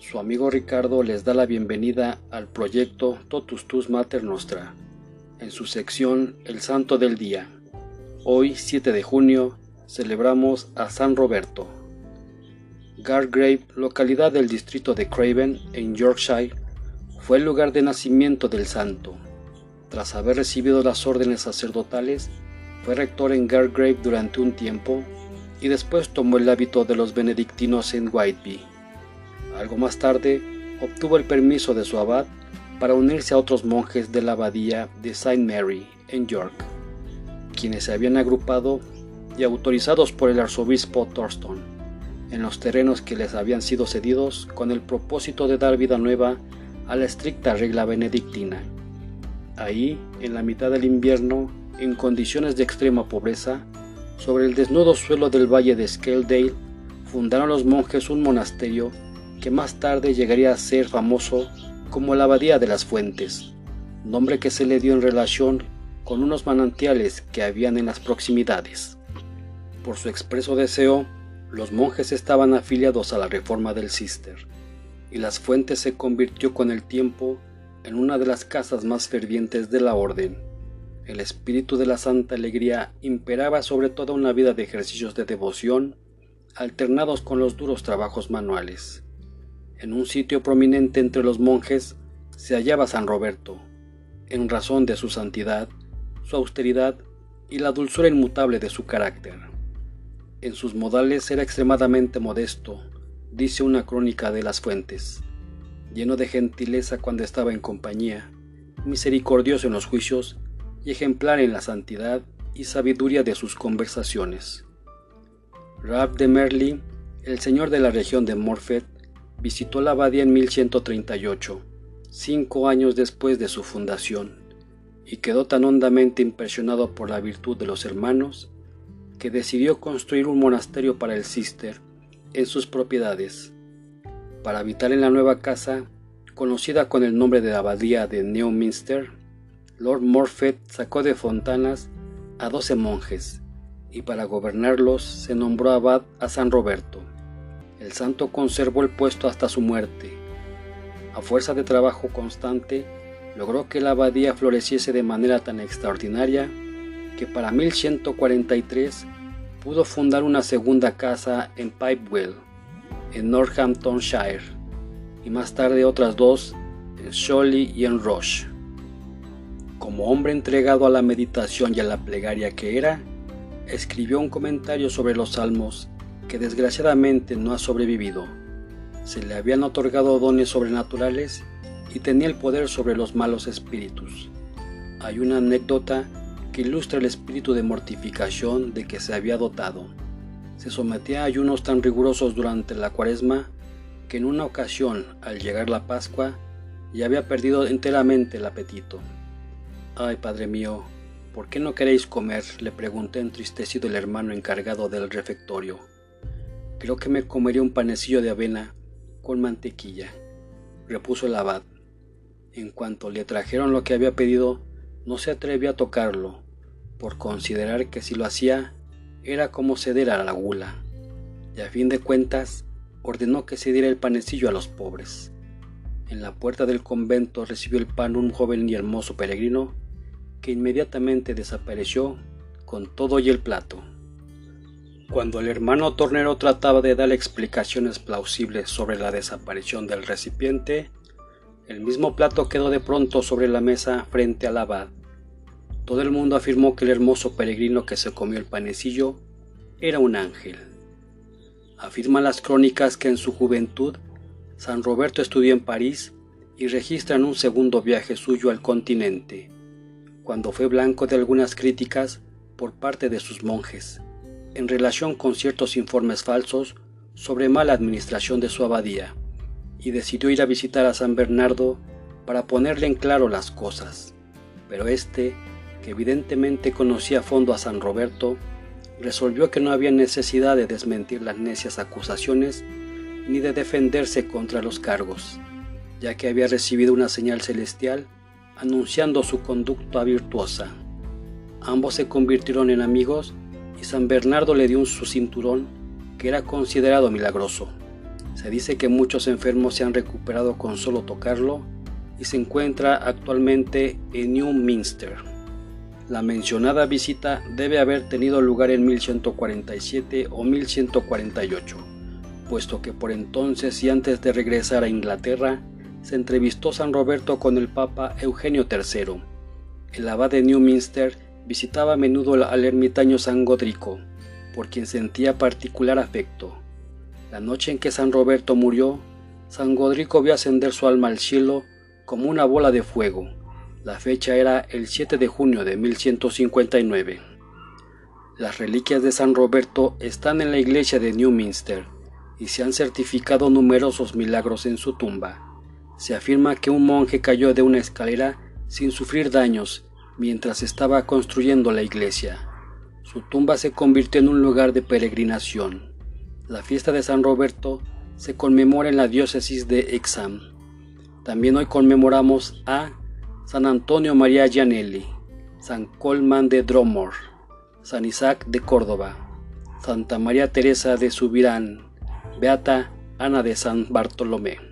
su amigo Ricardo les da la bienvenida al proyecto Totus Tus Mater Nostra, en su sección El Santo del Día. Hoy, 7 de junio, celebramos a San Roberto. Gargrave, localidad del distrito de Craven, en Yorkshire, fue el lugar de nacimiento del santo. Tras haber recibido las órdenes sacerdotales, fue rector en Gargrave durante un tiempo y después tomó el hábito de los benedictinos en Whiteby. Algo más tarde, obtuvo el permiso de su abad para unirse a otros monjes de la abadía de St. Mary en York, quienes se habían agrupado y autorizados por el arzobispo Thurston en los terrenos que les habían sido cedidos con el propósito de dar vida nueva a la estricta regla benedictina. Ahí, en la mitad del invierno, en condiciones de extrema pobreza, sobre el desnudo suelo del valle de Scaledale, fundaron los monjes un monasterio que más tarde llegaría a ser famoso como la Abadía de las Fuentes, nombre que se le dio en relación con unos manantiales que habían en las proximidades. Por su expreso deseo, los monjes estaban afiliados a la reforma del Cister, y las Fuentes se convirtió con el tiempo en una de las casas más fervientes de la orden. El espíritu de la santa alegría imperaba sobre toda una vida de ejercicios de devoción, alternados con los duros trabajos manuales. En un sitio prominente entre los monjes se hallaba San Roberto, en razón de su santidad, su austeridad y la dulzura inmutable de su carácter. En sus modales era extremadamente modesto, dice una crónica de las fuentes, lleno de gentileza cuando estaba en compañía, misericordioso en los juicios y ejemplar en la santidad y sabiduría de sus conversaciones. Rab de Merli, el señor de la región de Morfet, visitó la abadía en 1138, cinco años después de su fundación, y quedó tan hondamente impresionado por la virtud de los hermanos que decidió construir un monasterio para el Cister en sus propiedades. Para habitar en la nueva casa, conocida con el nombre de Abadía de Neominster, Lord Morfett sacó de Fontanas a doce monjes, y para gobernarlos se nombró abad a San Roberto. El santo conservó el puesto hasta su muerte. A fuerza de trabajo constante, logró que la abadía floreciese de manera tan extraordinaria que para 1143 pudo fundar una segunda casa en Pipewell, en Northamptonshire, y más tarde otras dos en Shawley y en Roche. Como hombre entregado a la meditación y a la plegaria que era, escribió un comentario sobre los salmos que desgraciadamente no ha sobrevivido. Se le habían otorgado dones sobrenaturales y tenía el poder sobre los malos espíritus. Hay una anécdota que ilustra el espíritu de mortificación de que se había dotado. Se sometía a ayunos tan rigurosos durante la cuaresma que en una ocasión, al llegar la Pascua, ya había perdido enteramente el apetito. Ay, Padre mío, ¿por qué no queréis comer? le pregunté entristecido el hermano encargado del refectorio. Creo que me comería un panecillo de avena con mantequilla, repuso el abad. En cuanto le trajeron lo que había pedido, no se atrevió a tocarlo, por considerar que si lo hacía era como ceder a la gula, y a fin de cuentas ordenó que se diera el panecillo a los pobres. En la puerta del convento recibió el pan un joven y hermoso peregrino, que inmediatamente desapareció con todo y el plato. Cuando el hermano tornero trataba de dar explicaciones plausibles sobre la desaparición del recipiente, el mismo plato quedó de pronto sobre la mesa frente al abad. Todo el mundo afirmó que el hermoso peregrino que se comió el panecillo era un ángel. Afirman las crónicas que en su juventud San Roberto estudió en París y registran un segundo viaje suyo al continente, cuando fue blanco de algunas críticas por parte de sus monjes en relación con ciertos informes falsos sobre mala administración de su abadía, y decidió ir a visitar a San Bernardo para ponerle en claro las cosas. Pero éste, que evidentemente conocía a fondo a San Roberto, resolvió que no había necesidad de desmentir las necias acusaciones ni de defenderse contra los cargos, ya que había recibido una señal celestial anunciando su conducta virtuosa. Ambos se convirtieron en amigos San Bernardo le dio su cinturón, que era considerado milagroso. Se dice que muchos enfermos se han recuperado con solo tocarlo y se encuentra actualmente en Newminster. La mencionada visita debe haber tenido lugar en 1147 o 1148, puesto que por entonces y antes de regresar a Inglaterra, se entrevistó San Roberto con el Papa Eugenio III. El abad de Newminster visitaba a menudo al ermitaño San Godrico, por quien sentía particular afecto. La noche en que San Roberto murió, San Godrico vio ascender su alma al cielo como una bola de fuego. La fecha era el 7 de junio de 1159. Las reliquias de San Roberto están en la iglesia de Newminster y se han certificado numerosos milagros en su tumba. Se afirma que un monje cayó de una escalera sin sufrir daños mientras estaba construyendo la iglesia. Su tumba se convirtió en un lugar de peregrinación. La fiesta de San Roberto se conmemora en la diócesis de Exam. También hoy conmemoramos a San Antonio María Gianelli, San Colman de Dromor, San Isaac de Córdoba, Santa María Teresa de Subirán, Beata Ana de San Bartolomé.